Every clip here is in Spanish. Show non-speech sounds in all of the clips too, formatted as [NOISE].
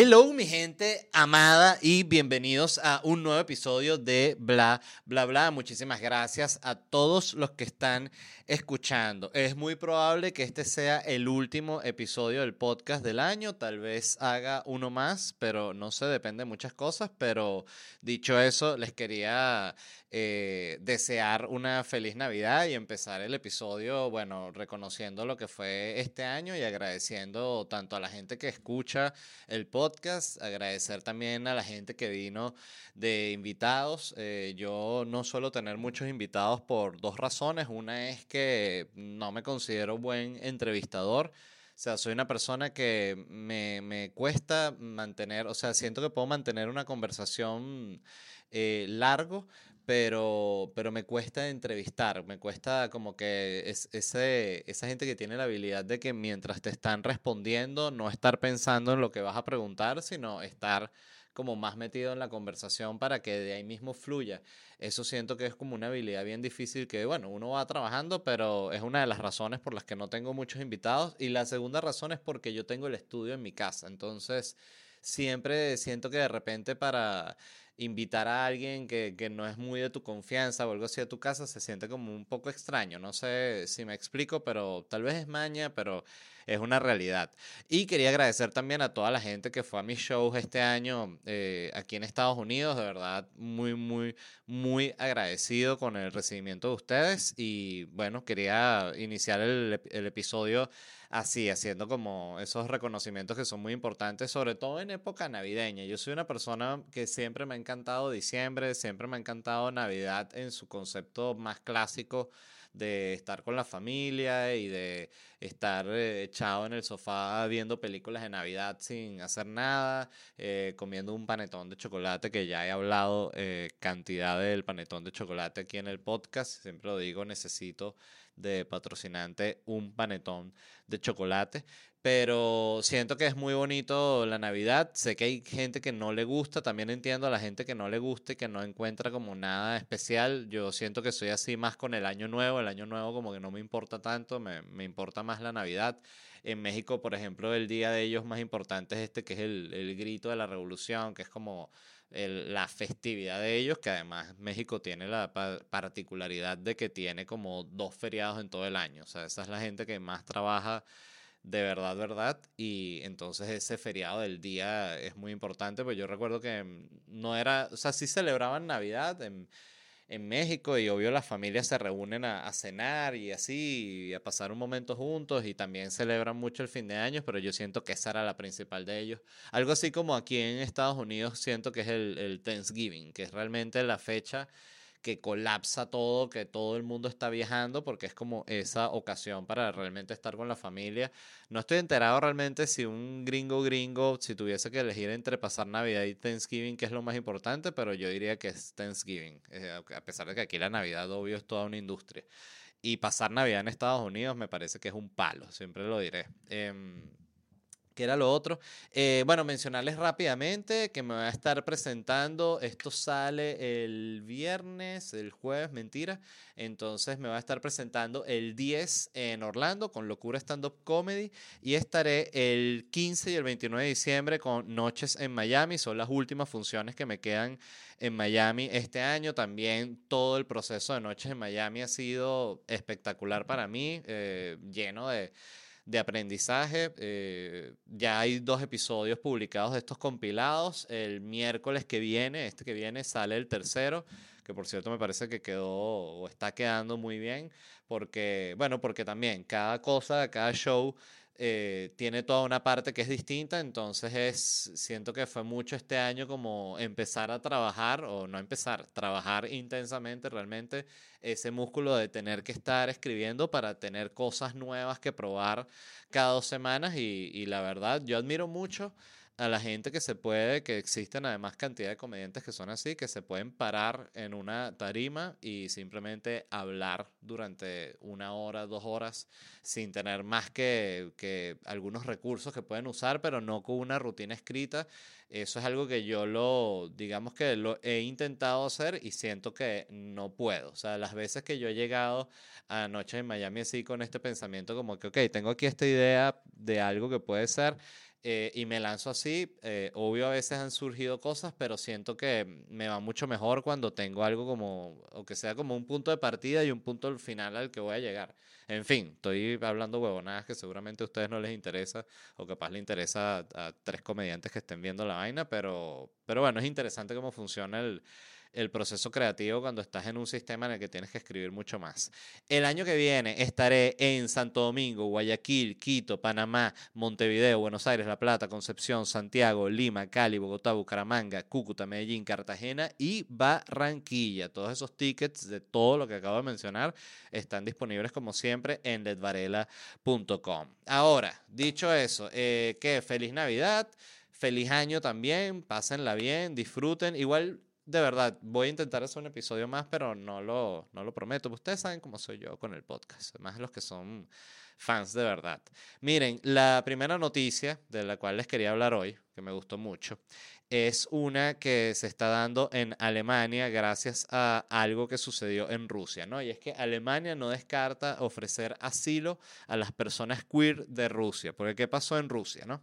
Hello, mi gente amada, y bienvenidos a un nuevo episodio de Bla, Bla, Bla. Muchísimas gracias a todos los que están escuchando. Es muy probable que este sea el último episodio del podcast del año. Tal vez haga uno más, pero no sé, depende de muchas cosas. Pero dicho eso, les quería eh, desear una feliz Navidad y empezar el episodio, bueno, reconociendo lo que fue este año y agradeciendo tanto a la gente que escucha el podcast, agradecer también a la gente que vino de invitados. Eh, yo no suelo tener muchos invitados por dos razones. Una es que no me considero buen entrevistador. O sea, soy una persona que me, me cuesta mantener, o sea, siento que puedo mantener una conversación eh, largo, pero, pero me cuesta entrevistar, me cuesta como que es, ese, esa gente que tiene la habilidad de que mientras te están respondiendo, no estar pensando en lo que vas a preguntar, sino estar como más metido en la conversación para que de ahí mismo fluya. Eso siento que es como una habilidad bien difícil que, bueno, uno va trabajando, pero es una de las razones por las que no tengo muchos invitados. Y la segunda razón es porque yo tengo el estudio en mi casa. Entonces, siempre siento que de repente para invitar a alguien que, que, no es muy de tu confianza o algo así de tu casa se siente como un poco extraño. No sé si me explico, pero tal vez es maña, pero es una realidad. Y quería agradecer también a toda la gente que fue a mis shows este año eh, aquí en Estados Unidos. De verdad, muy, muy, muy agradecido con el recibimiento de ustedes. Y bueno, quería iniciar el, el episodio así, haciendo como esos reconocimientos que son muy importantes, sobre todo en época navideña. Yo soy una persona que siempre me ha encantado diciembre, siempre me ha encantado Navidad en su concepto más clásico de estar con la familia y de estar eh, echado en el sofá viendo películas de Navidad sin hacer nada, eh, comiendo un panetón de chocolate, que ya he hablado eh, cantidad del panetón de chocolate aquí en el podcast, siempre lo digo, necesito de patrocinante un panetón de chocolate. Pero siento que es muy bonito la Navidad. Sé que hay gente que no le gusta. También entiendo a la gente que no le guste, que no encuentra como nada especial. Yo siento que soy así más con el Año Nuevo. El Año Nuevo como que no me importa tanto. Me, me importa más la Navidad. En México, por ejemplo, el día de ellos más importante es este, que es el, el grito de la revolución, que es como la festividad de ellos, que además México tiene la particularidad de que tiene como dos feriados en todo el año. O sea, esa es la gente que más trabaja de verdad, verdad. Y entonces ese feriado del día es muy importante, pues yo recuerdo que no era, o sea, sí celebraban Navidad en en México y obvio las familias se reúnen a, cenar y así, y a pasar un momento juntos y también celebran mucho el fin de año, pero yo siento que esa era la principal de ellos. Algo así como aquí en Estados Unidos siento que es el, el Thanksgiving, que es realmente la fecha que colapsa todo, que todo el mundo está viajando, porque es como esa ocasión para realmente estar con la familia. No estoy enterado realmente si un gringo gringo, si tuviese que elegir entre pasar Navidad y Thanksgiving, que es lo más importante, pero yo diría que es Thanksgiving, eh, a pesar de que aquí la Navidad, obvio, es toda una industria. Y pasar Navidad en Estados Unidos me parece que es un palo, siempre lo diré. Em, que era lo otro. Eh, bueno, mencionarles rápidamente que me voy a estar presentando. Esto sale el viernes, el jueves, mentira. Entonces me voy a estar presentando el 10 en Orlando con Locura Stand Up Comedy. Y estaré el 15 y el 29 de diciembre con Noches en Miami. Son las últimas funciones que me quedan en Miami este año. También todo el proceso de Noches en Miami ha sido espectacular para mí, eh, lleno de de aprendizaje. Eh, ya hay dos episodios publicados de estos compilados. El miércoles que viene, este que viene, sale el tercero, que por cierto me parece que quedó o está quedando muy bien, porque, bueno, porque también cada cosa, cada show eh, tiene toda una parte que es distinta, entonces es, siento que fue mucho este año como empezar a trabajar, o no empezar, trabajar intensamente realmente ese músculo de tener que estar escribiendo para tener cosas nuevas que probar cada dos semanas y, y la verdad, yo admiro mucho a la gente que se puede, que existen además cantidad de comediantes que son así, que se pueden parar en una tarima y simplemente hablar durante una hora, dos horas, sin tener más que, que algunos recursos que pueden usar, pero no con una rutina escrita. Eso es algo que yo lo, digamos que lo he intentado hacer y siento que no puedo. O sea, las veces que yo he llegado a noche en Miami así con este pensamiento como que, ok, tengo aquí esta idea de algo que puede ser eh, y me lanzo así. Eh, obvio, a veces han surgido cosas, pero siento que me va mucho mejor cuando tengo algo como, o que sea como un punto de partida y un punto final al que voy a llegar. En fin, estoy hablando huevonadas que seguramente a ustedes no les interesa, o capaz le interesa a, a tres comediantes que estén viendo la vaina, pero, pero bueno, es interesante cómo funciona el el proceso creativo cuando estás en un sistema en el que tienes que escribir mucho más. El año que viene estaré en Santo Domingo, Guayaquil, Quito, Panamá, Montevideo, Buenos Aires, La Plata, Concepción, Santiago, Lima, Cali, Bogotá, Bucaramanga, Cúcuta, Medellín, Cartagena y Barranquilla. Todos esos tickets de todo lo que acabo de mencionar están disponibles como siempre en ledvarela.com. Ahora, dicho eso, eh, que feliz Navidad. Feliz año también, pásenla bien, disfruten. Igual de verdad, voy a intentar hacer un episodio más, pero no lo, no lo prometo. Ustedes saben cómo soy yo con el podcast, más los que son fans de verdad. Miren, la primera noticia de la cual les quería hablar hoy, que me gustó mucho, es una que se está dando en Alemania gracias a algo que sucedió en Rusia, ¿no? Y es que Alemania no descarta ofrecer asilo a las personas queer de Rusia, porque ¿qué pasó en Rusia, no?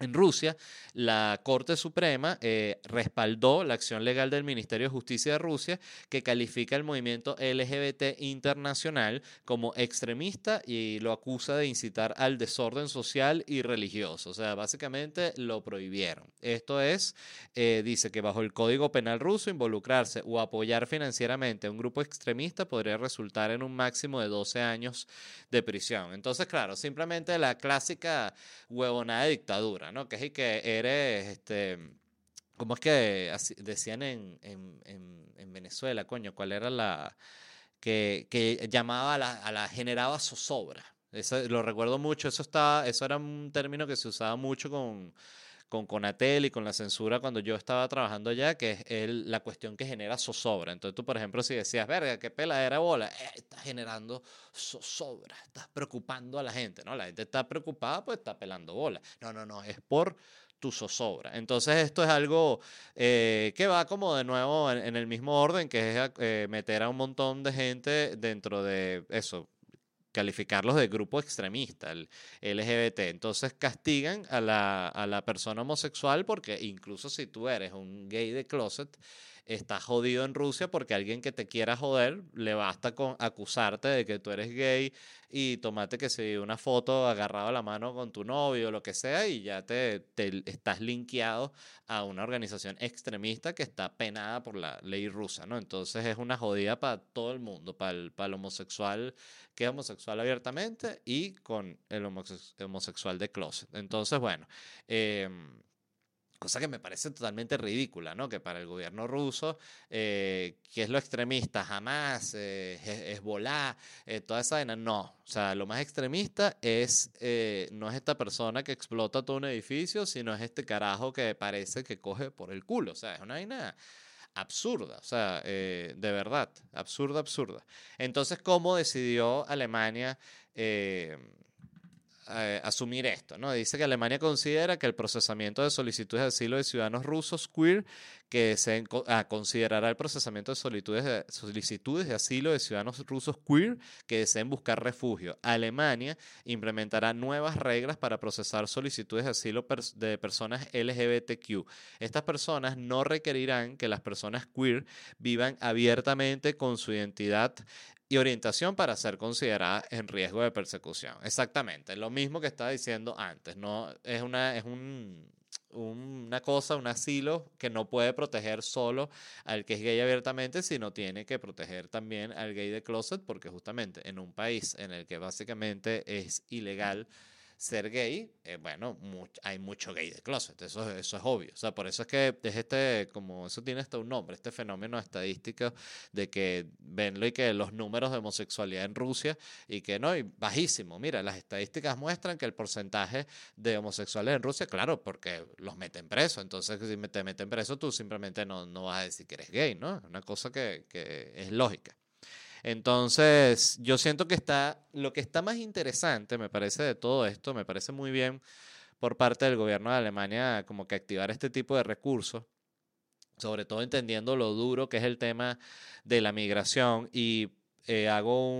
En Rusia, la Corte Suprema eh, respaldó la acción legal del Ministerio de Justicia de Rusia que califica el movimiento LGBT internacional como extremista y lo acusa de incitar al desorden social y religioso. O sea, básicamente lo prohibieron. Esto es, eh, dice que bajo el Código Penal ruso, involucrarse o apoyar financieramente a un grupo extremista podría resultar en un máximo de 12 años de prisión. Entonces, claro, simplemente la clásica huevonada de dictadura. ¿No? Que es que eres, este, ¿cómo es que decían en, en, en, Venezuela, coño? ¿Cuál era la que, que llamaba a la, a la generaba zozobra? Eso, lo recuerdo mucho, eso, estaba, eso era un término que se usaba mucho con, con Conatel y con la censura cuando yo estaba trabajando allá, que es el, la cuestión que genera zozobra. Entonces tú, por ejemplo, si decías, verga, qué peladera bola, eh, estás generando zozobra, estás preocupando a la gente, ¿no? La gente está preocupada, pues está pelando bola. No, no, no, es por tu zozobra. Entonces esto es algo eh, que va como de nuevo en, el mismo orden, que es eh, meter a un montón de gente dentro de eso, calificarlos de grupo extremista, el LGBT. Entonces castigan a la, a la persona homosexual porque incluso si tú eres un gay de closet, estás jodido en Rusia porque alguien que te quiera joder le basta con acusarte de que tú eres gay y tomate que se una foto agarrado a la mano con tu novio o lo que sea y ya te, te estás linkeado a una organización extremista que está penada por la ley rusa, ¿no? Entonces es una jodida para todo el mundo, para el, para el homosexual que es homosexual abiertamente y con el homosexual de closet. Entonces, bueno, eh, Cosa que me parece totalmente ridícula, ¿no? Que para el gobierno ruso, eh, que es lo extremista, jamás, eh, volar, eh, toda esa vaina, no. O sea, lo más extremista es, eh, no es esta persona que explota todo un edificio, sino es este carajo que parece que coge por el culo. O sea, es una vaina absurda, o sea, de verdad, absurda, absurda. Entonces, ¿cómo decidió Alemania? Eh, asumir esto. ¿no? Dice que Alemania considera que el procesamiento de solicitudes de asilo de ciudadanos rusos queer, que se ah, considerará el procesamiento de solicitudes de, solicitudes de asilo de ciudadanos rusos queer que deseen buscar refugio. Alemania implementará nuevas reglas para procesar solicitudes de asilo de personas LGBTQ. Estas personas no requerirán que las personas queer vivan abiertamente con su identidad y orientación para ser considerada en riesgo de persecución. Exactamente, lo mismo que estaba diciendo antes, no es una es un, una cosa, un asilo que no puede proteger solo al que es gay abiertamente, sino tiene que proteger también al gay de closet, porque justamente en un país en el que básicamente es ilegal ser gay, eh, bueno, hay mucho gay de closet, eso, eso es obvio. O sea, por eso es que es este, como eso tiene hasta un nombre, este fenómeno estadístico de que venlo y que los números de homosexualidad en Rusia y que no, y bajísimo. Mira, las estadísticas muestran que el porcentaje de homosexuales en Rusia, claro, porque los meten preso. Entonces, si te meten preso, tú simplemente no, no vas a decir que eres gay, ¿no? Es una cosa que, que es lógica. Entonces, yo siento que está, lo que está más interesante, me parece, de todo esto, me parece muy bien por parte del gobierno de Alemania como que activar este tipo de recursos, sobre todo entendiendo lo duro que es el tema de la migración y eh, hago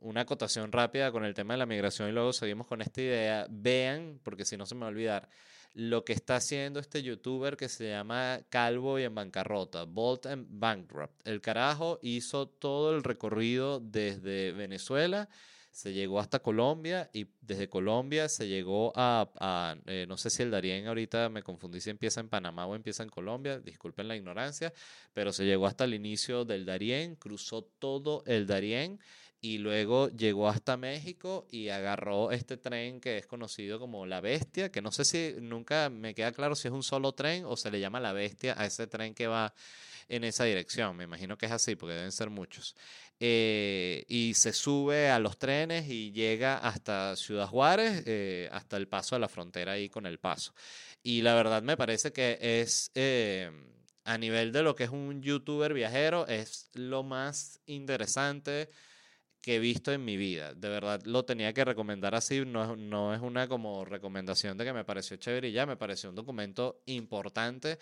una acotación rápida con el tema de la migración y luego seguimos con esta idea. Vean, porque si no se me va a olvidar, lo que está haciendo este youtuber que se llama Calvo y en bancarrota, Bolt and Bankrupt. El carajo hizo todo el recorrido desde Venezuela, se llegó hasta Colombia y desde Colombia se llegó a, eh, no sé si el Darién ahorita me confundí si empieza en Panamá o empieza en Colombia, disculpen la ignorancia, pero se llegó hasta el inicio del Darién, cruzó todo el Darién y luego llegó hasta México y agarró este tren que es conocido como La Bestia, que no sé si nunca me queda claro si es un solo tren o se le llama La Bestia a ese tren que va en esa dirección. Me imagino que es así, porque deben ser muchos. Eh, y se sube a los trenes y llega hasta Ciudad Juárez, eh, hasta el paso a la frontera ahí con el paso. Y la verdad me parece que es... Eh, a nivel de lo que es un youtuber viajero, es lo más interesante, que he visto en mi vida. De verdad lo tenía que recomendar así, no, no es una como recomendación de que me pareció chévere y ya, me pareció un documento importante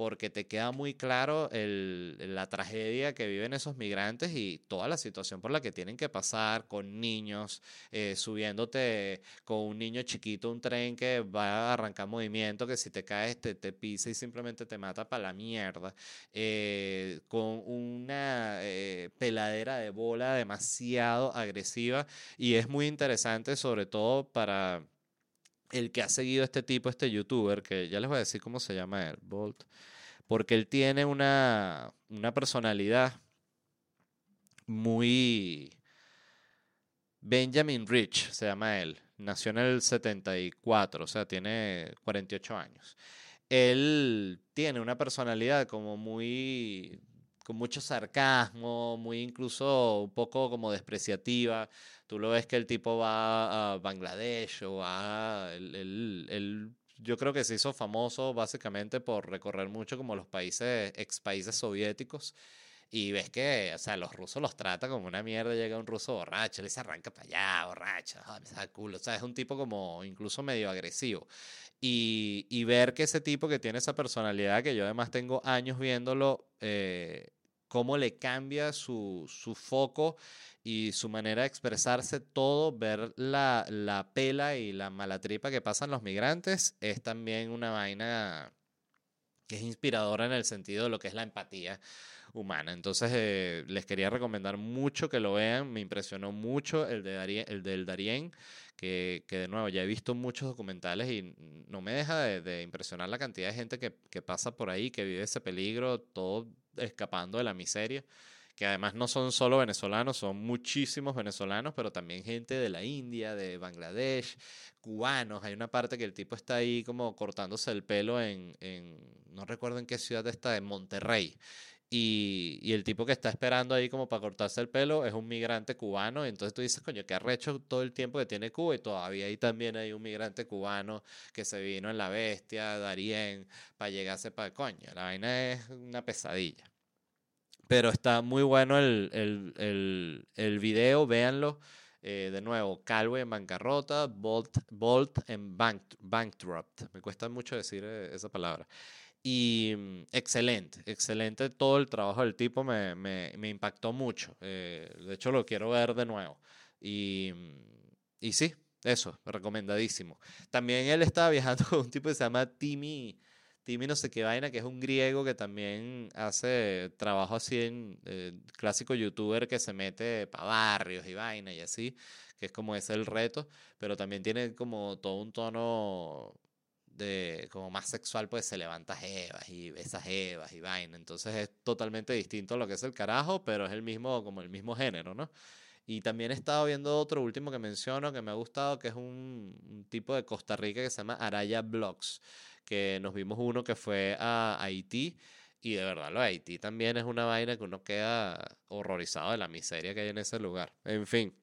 porque te queda muy claro la tragedia que viven esos migrantes y toda la situación por la que tienen que pasar con niños, eh, subiéndote con un niño chiquito un tren que va a arrancar movimiento, que si te caes te, te pisa y simplemente te mata para la mierda, eh, con una eh, peladera de bola demasiado agresiva y es muy interesante sobre todo para el que ha seguido este tipo, este youtuber, que ya les voy a decir cómo se llama él, Bolt, porque él tiene una, una personalidad muy... Benjamin Rich se llama él, nació en el 74, o sea, tiene 48 años. Él tiene una personalidad como muy con mucho sarcasmo, muy incluso un poco como despreciativa. Tú lo ves que el tipo va a Bangladesh o va... El, yo creo que se hizo famoso básicamente por recorrer mucho como los países, ex países soviéticos. Y ves que, o sea, los rusos los trata como una mierda. Llega un ruso borracho, le se arranca para allá, borracho, oh, me saca culo. O sea, es un tipo como incluso medio agresivo. Y, y, ver que ese tipo que tiene esa personalidad, que yo además tengo años viéndolo, eh, cómo le cambia su, su, foco y su manera de expresarse, todo, ver la, la pela y la malatripa que pasan los migrantes, es también una vaina que es inspiradora en el sentido de lo que es la empatía humana. Entonces, eh, les quería recomendar mucho que lo vean. Me impresionó mucho el, de el del Darien, que, que, de nuevo ya he visto muchos documentales y no me deja de, de impresionar la cantidad de gente que, que, pasa por ahí, que vive ese peligro, todo escapando de la miseria, que además no son solo venezolanos, son muchísimos venezolanos, pero también gente de la India, de Bangladesh, cubanos. Hay una parte que el tipo está ahí como cortándose el pelo en, en no recuerdo en qué ciudad está, en Monterrey. Y, y, el tipo que está esperando ahí como para cortarse el pelo es un migrante cubano. Y entonces tú dices, coño, que arrecho todo el tiempo que tiene Cuba. Y todavía ahí también hay un migrante cubano que se vino en la bestia, Darien, para llegarse para coño. La vaina es una pesadilla. Pero está muy bueno el, el, el, el video, véanlo. Eh, de nuevo, Calvo en bancarrota, Bolt, Bolt en bank, bankrupt. Me cuesta mucho decir eh, esa palabra. Y mm, excelente, excelente todo el trabajo del tipo, me, me, me impactó mucho. Eh, de hecho, lo quiero ver de nuevo. Y, mm, y sí, eso, recomendadísimo. También él estaba viajando [LAUGHS] con un tipo que se llama Timmy, Timmy no sé qué vaina, que es un griego que también hace trabajo así en eh, clásico youtuber que se mete para barrios y vaina y así, que es como ese el reto, pero también tiene como todo un tono de como más sexual, pues se levanta jevas y besa jevas y vaina. Entonces es totalmente distinto a lo que es el carajo, pero es el mismo, como el mismo género, ¿no? Y también he estado viendo otro último que menciono que me ha gustado, que es un, un tipo de Costa Rica que se llama Araya Blogs, que nos vimos uno que fue a Haití. Y de verdad, lo de Haití también es una vaina que uno queda horrorizado de la miseria que hay en ese lugar. En fin,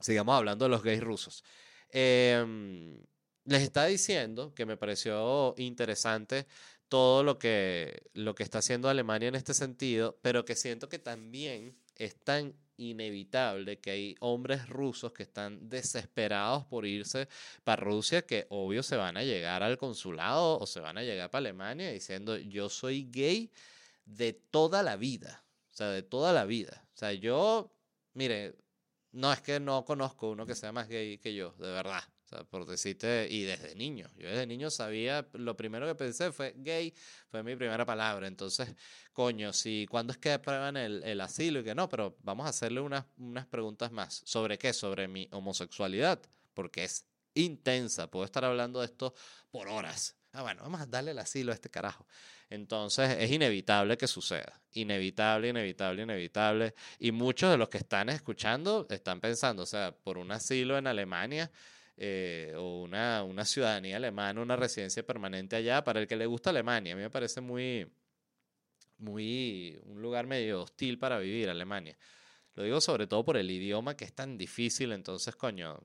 sigamos hablando de los gays rusos. Em, les estaba diciendo que me pareció interesante todo lo que, lo que está haciendo Alemania en este sentido, pero que siento que también es tan inevitable que hay hombres rusos que están desesperados por irse para Rusia, que obvio se van a llegar al consulado o se van a llegar para Alemania diciendo yo soy gay de toda la vida, o sea, de toda la vida. O sea, yo, mire, no es que no conozco uno que sea más gay que yo, de verdad. O sea, por decirte, y desde niño, yo desde niño sabía, lo primero que pensé fue gay, fue mi primera palabra. Entonces, coño, si cuando es que aprueban el, el, asilo y que no, pero vamos a hacerle unas, unas preguntas más. ¿Sobre qué? Sobre mi homosexualidad, porque es intensa. Puedo estar hablando de esto por horas. Ah, bueno, vamos a darle el asilo a este carajo. Entonces es inevitable que suceda. Inevitable, inevitable, inevitable. Y muchos de los que están escuchando están pensando, o sea, por un asilo en Alemania, eh, o una, una, ciudadanía alemana, una residencia permanente allá, para el que le gusta Alemania. A mí me parece muy, muy, un lugar medio hostil para vivir Alemania. Lo digo sobre todo por el idioma que es tan difícil, entonces, coño,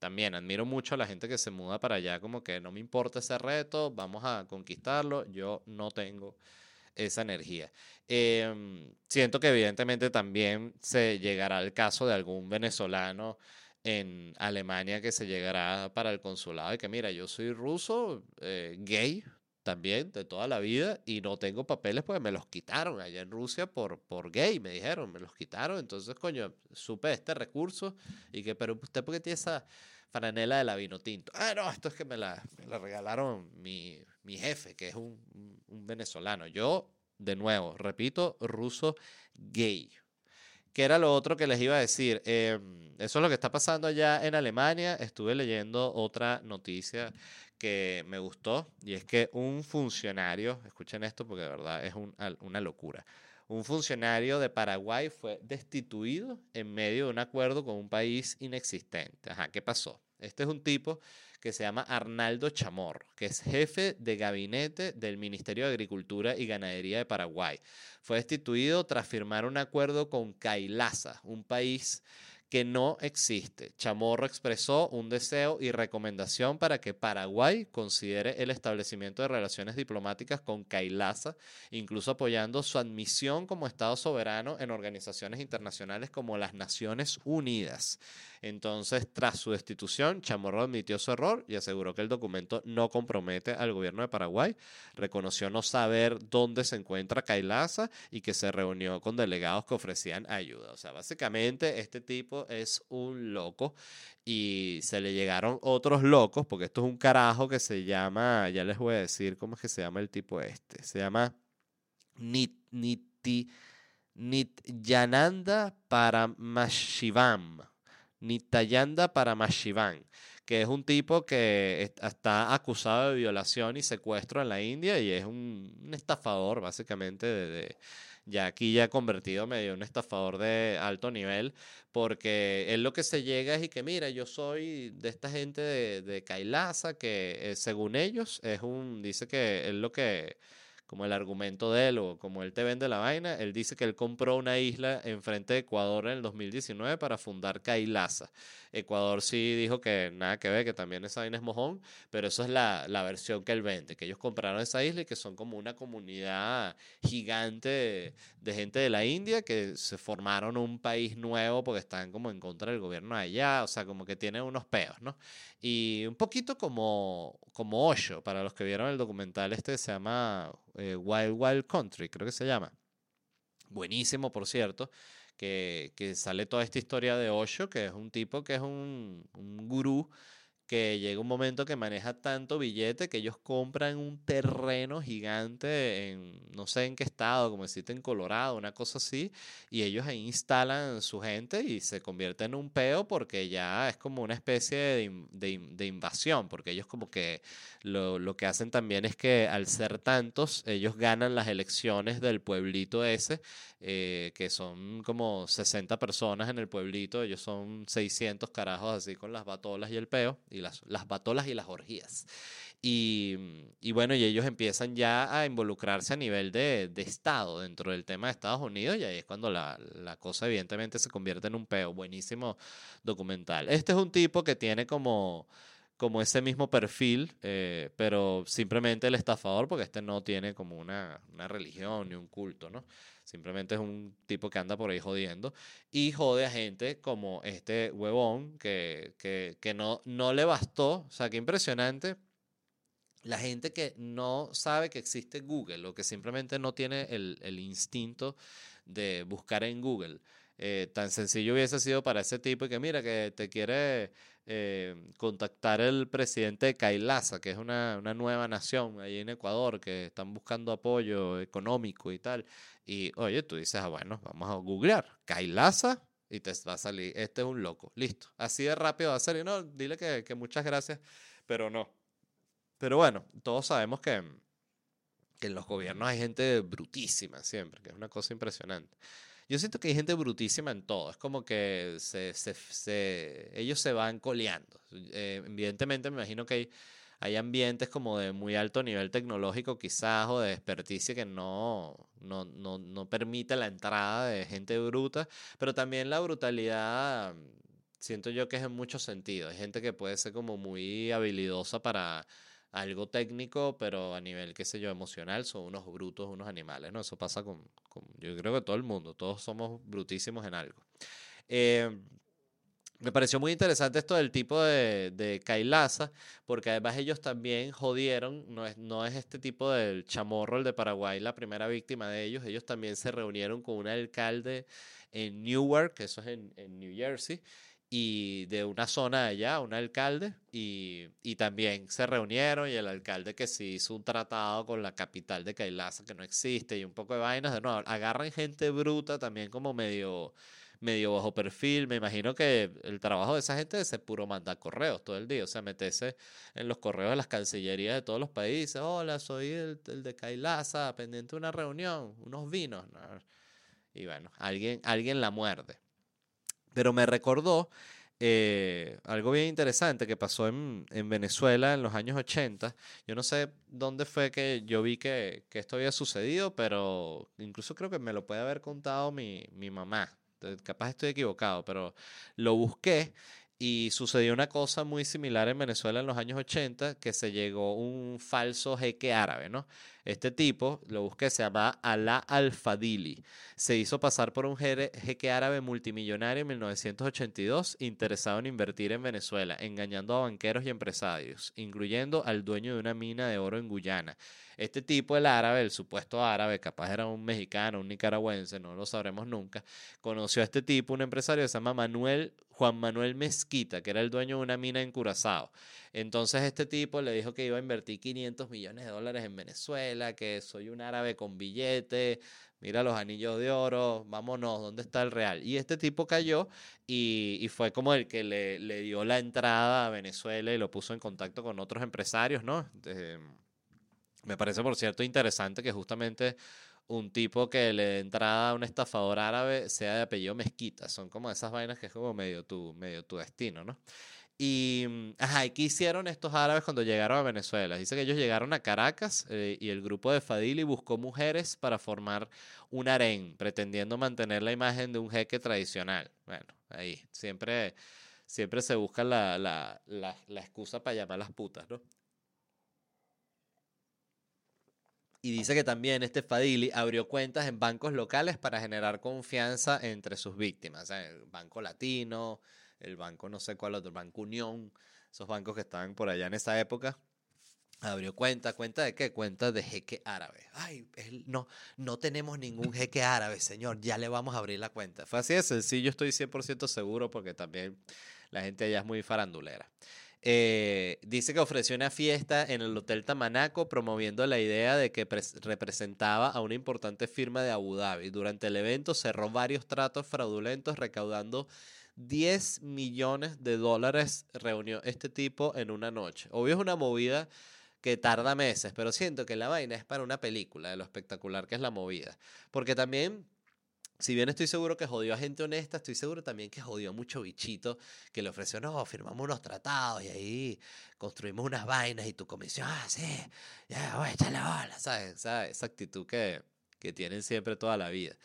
también admiro mucho a la gente que se muda para allá, como que no me importa ese reto, vamos a conquistarlo, yo no tengo esa energía. Eh, siento que evidentemente también se llegará al caso de algún venezolano en Alemania que se llegará para el consulado y que mira, yo soy ruso, eh, gay también de toda la vida y no tengo papeles porque me los quitaron allá en Rusia por, por gay, me dijeron, me los quitaron, entonces coño, supe este recurso y que, pero usted porque tiene esa franela de la vino tinto. Ah, no, esto es que me la, me la regalaron mi, mi, jefe, que es un, un venezolano. Yo, de nuevo, repito, ruso gay. ¿Qué era lo otro que les iba a decir? Eh, eso es lo que está pasando allá en Alemania. Estuve leyendo otra noticia que me gustó y es que un funcionario, escuchen esto porque de verdad es un, una locura, un funcionario de Paraguay fue destituido en medio de un acuerdo con un país inexistente. Ajá, ¿qué pasó? Este es un tipo que se llama Arnaldo Chamorro, que es jefe de gabinete del Ministerio de Agricultura y Ganadería de Paraguay. Fue destituido tras firmar un acuerdo con Kailasa, un país que no existe. Chamorro expresó un deseo y recomendación para que Paraguay considere el establecimiento de relaciones diplomáticas con Kailasa, incluso apoyando su admisión como Estado soberano en organizaciones internacionales como las Naciones Unidas. Entonces, tras su destitución, Chamorro admitió su error y aseguró que el documento no compromete al gobierno de Paraguay. Reconoció no saber dónde se encuentra Kailasa y que se reunió con delegados que ofrecían ayuda. O sea, básicamente este tipo es un loco y se le llegaron otros locos, porque esto es un carajo que se llama, ya les voy a decir cómo es que se llama el tipo este. Se llama Nit, Niti, Nityananda Paramashivam. Nitayanda Paramashivan, que es un tipo que está acusado de violación y secuestro en la India y es un, estafador básicamente de, ya aquí ya convertido medio un estafador de alto nivel, porque él lo que se llega es y que mira, yo soy de esta gente de, de Kailasa, que eh, según ellos es un, dice que es lo que como el argumento de él o como él te vende la vaina, él dice que él compró una isla enfrente de Ecuador en el 2019 para fundar Kailasa. Ecuador sí dijo que nada que ver, que también esa vaina es mojón, pero eso es la, la versión que él vende, que ellos compraron esa isla y que son como una comunidad gigante de, gente de la India que se formaron un país nuevo porque están como en contra del gobierno allá, o sea, como que tienen unos peos, ¿no? Y un poquito como, como Osho, para los que vieron el documental este se llama eh, Wild Wild Country, creo que se llama. Buenísimo, por cierto, que, que, sale toda esta historia de Osho, que es un tipo que es un, un gurú que llega un momento que maneja tanto billete que ellos compran un terreno gigante en no sé en qué estado, como decirte en Colorado, una cosa así, y ellos ahí instalan su gente y se convierte en un peo porque ya es como una especie de, de, de invasión, porque ellos como que lo, lo, que hacen también es que al ser tantos, ellos ganan las elecciones del pueblito ese, eh, que son como 60 personas en el pueblito, ellos son 600 carajos así con las batolas y el peo, las, las batolas y las orgías. Y, y, bueno, y ellos empiezan ya a involucrarse a nivel de, de, Estado dentro del tema de Estados Unidos y ahí es cuando la, la, cosa evidentemente se convierte en un peo. Buenísimo documental. Este es un tipo que tiene como, como ese mismo perfil, eh, pero simplemente el estafador porque este no tiene como una, una religión ni un culto, ¿no? Simplemente es un tipo que anda por ahí jodiendo y jode a gente como este huevón que, que, que no, no le bastó. O sea, qué impresionante la gente que no sabe que existe Google o que simplemente no tiene el, el instinto de buscar en Google. Eh, tan sencillo hubiese sido para ese tipo y que mira que te quiere eh, contactar el presidente de Kailasa, que es una, una, nueva nación ahí en Ecuador, que están buscando apoyo económico y tal. Y oye, tú dices, ah, bueno, vamos a googlear Kailasa y te va a salir, este es un loco, listo. Así de rápido va a salir, no, dile que, que muchas gracias, pero no. Pero bueno, todos sabemos que, que en los gobiernos hay gente brutísima siempre, que es una cosa impresionante. Yo siento que hay gente brutísima en todo. Es como que se, se, se, ellos se van coleando. Eh, evidentemente me imagino que hay, hay, ambientes como de muy alto nivel tecnológico quizás o de experticia que no, no, no, no permite la entrada de gente bruta. Pero también la brutalidad siento yo que es en muchos sentidos. Hay gente que puede ser como muy habilidosa para algo técnico, pero a nivel, qué sé yo, emocional, son unos brutos, unos animales, ¿no? Eso pasa con, con yo creo que todo el mundo, todos somos brutísimos en algo. Eh, me pareció muy interesante esto del tipo de, de Kailasa, porque además ellos también jodieron, no es, no es este tipo del chamorro, el de Paraguay, la primera víctima de ellos, ellos también se reunieron con un alcalde en Newark, eso es en, en New Jersey, y de una zona allá, un alcalde, y, y, también se reunieron y el alcalde que sí hizo un tratado con la capital de Kailasa que no existe y un poco de vainas, de nuevo, agarran gente bruta también como medio, medio bajo perfil, me imagino que el trabajo de esa gente es puro mandar correos todo el día, o sea, meterse en los correos de las cancillerías de todos los países, hola, soy el, el de Kailasa, pendiente de una reunión, unos vinos, ¿no? y bueno, alguien, alguien la muerde. Pero me recordó eh, algo bien interesante que pasó en, en, Venezuela en los años 80. Yo no sé dónde fue que yo vi que, que, esto había sucedido, pero incluso creo que me lo puede haber contado mi, mi mamá. Capaz estoy equivocado, pero lo busqué y sucedió una cosa muy similar en Venezuela en los años 80, que se llegó un falso jeque árabe, ¿no? Este tipo, lo busqué, se llama Alá Al-Fadili. Se hizo pasar por un jeque árabe multimillonario en 1982, interesado en invertir en Venezuela, engañando a banqueros y empresarios, incluyendo al dueño de una mina de oro en Guyana. Este tipo, el árabe, el supuesto árabe, capaz era un mexicano, un nicaragüense, no lo sabremos nunca, conoció a este tipo, un empresario que se llama Manuel, Juan Manuel Mezquita, que era el dueño de una mina en Curazao. Entonces este tipo le dijo que iba a invertir 500 millones de dólares en Venezuela, que soy un árabe con billete, mira los anillos de oro, vámonos, ¿dónde está el real? Y este tipo cayó y, y fue como el que le, le, dio la entrada a Venezuela y lo puso en contacto con otros empresarios, ¿no? De, me parece, por cierto, interesante que justamente un tipo que le dé entrada a un estafador árabe sea de apellido Mezquita. Son como esas vainas que es como medio tu, medio tu destino, ¿no? Y, ajá, ¿y qué hicieron estos árabes cuando llegaron a Venezuela? Dice que ellos llegaron a Caracas eh, y el grupo de Fadili buscó mujeres para formar un harén, pretendiendo mantener la imagen de un jeque tradicional. Bueno, ahí siempre, siempre se busca la, la, la, excusa para llamar a las putas, ¿no? Y dice que también este Fadili abrió cuentas en bancos locales para generar confianza entre sus víctimas. O el Banco Latino, el banco no sé cuál otro, Banco Unión, esos bancos que estaban por allá en esa época. Abrió cuenta, cuenta de qué? Cuenta de jeque árabe. Ay, no, no tenemos ningún jeque árabe, señor, ya le vamos a abrir la cuenta. Fue así de sencillo, estoy 100% seguro porque también la gente allá es muy farandulera. Eh, dice que ofreció una fiesta en el Hotel Tamanaco promoviendo la idea de que representaba a una importante firma de Abu Dhabi. Durante el evento cerró varios tratos fraudulentos recaudando 10 millones de dólares reunió este tipo en una noche. Obvio es una movida que tarda meses, pero siento que la vaina es para una película de lo espectacular que es la movida. Porque también si bien estoy seguro que jodió a gente honesta, estoy seguro también que jodió a mucho bichito que le ofreció, no, firmamos unos tratados y ahí construimos unas vainas y tu comisión, ah, sí, ya, voy a echarle bola, ¿sabes? Esa, esa actitud que, que tienen siempre toda la vida.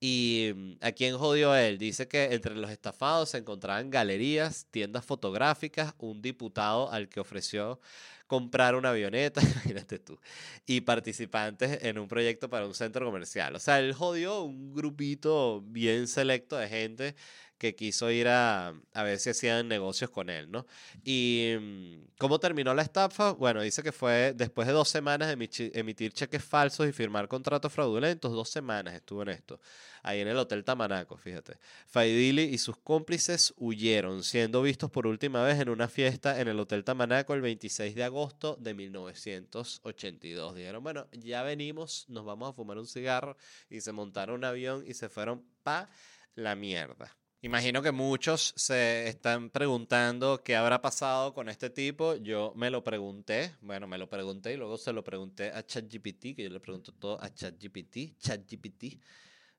¿Y mm, a quién jodió él? Dice que entre los estafados se encontraban galerías, tiendas fotográficas, un diputado al que ofreció comprar una avioneta, [LAUGHS] imagínate tú, y participantes en un proyecto para un centro comercial. O sea, él jodió un grupito bien selecto de gente que quiso ir a, a ver si hacían negocios con él, ¿no? Y mm, ¿cómo terminó la estafa? Bueno, dice que fue después de dos semanas de emitir cheques falsos y firmar contratos fraudulentos, dos semanas estuvo en esto, ahí en el Hotel Tamanaco, fíjate. Faidili y sus cómplices huyeron, siendo vistos por última vez en una fiesta en el Hotel Tamanaco el 26 de agosto de 1982. Dijeron, bueno, ya venimos, nos vamos a fumar un cigarro y se montaron un avión y se fueron pa' la mierda. Imagino que muchos se están preguntando qué habrá pasado con este tipo. Yo me lo pregunté, bueno, me lo pregunté y luego se lo pregunté a ChatGPT, que yo le pregunto todo a ChatGPT, ChatGPT,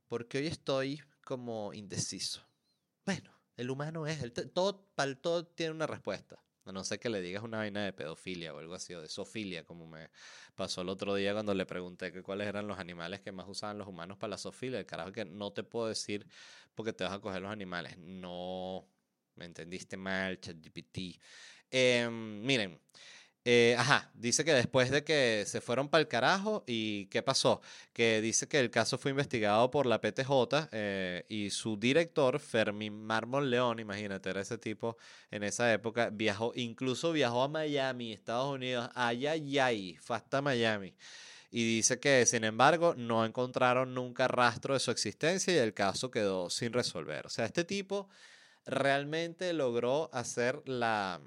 porque hoy estoy como indeciso. Bueno, el humano es, el, todo, para el todo tiene una respuesta. No sé que le digas una vaina de pedofilia o algo así, o de sofilia, como me pasó el otro día cuando le pregunté que cuáles eran los animales que más usaban los humanos para la sofilia. El carajo que no te puedo decir porque te vas a coger los animales. No, me entendiste mal, ChatGPT. Eh, miren, eh, ajá, dice que después de que se fueron para el carajo, ¿y qué pasó? Que dice que el caso fue investigado por la PTJ eh, y su director, Fermín Mármol León, imagínate, era ese tipo en esa época, viajó, incluso viajó a Miami, Estados Unidos, allá y fue hasta Miami. Y dice que, sin embargo, no encontraron nunca rastro de su existencia y el caso quedó sin resolver. O sea, este tipo realmente logró hacer la,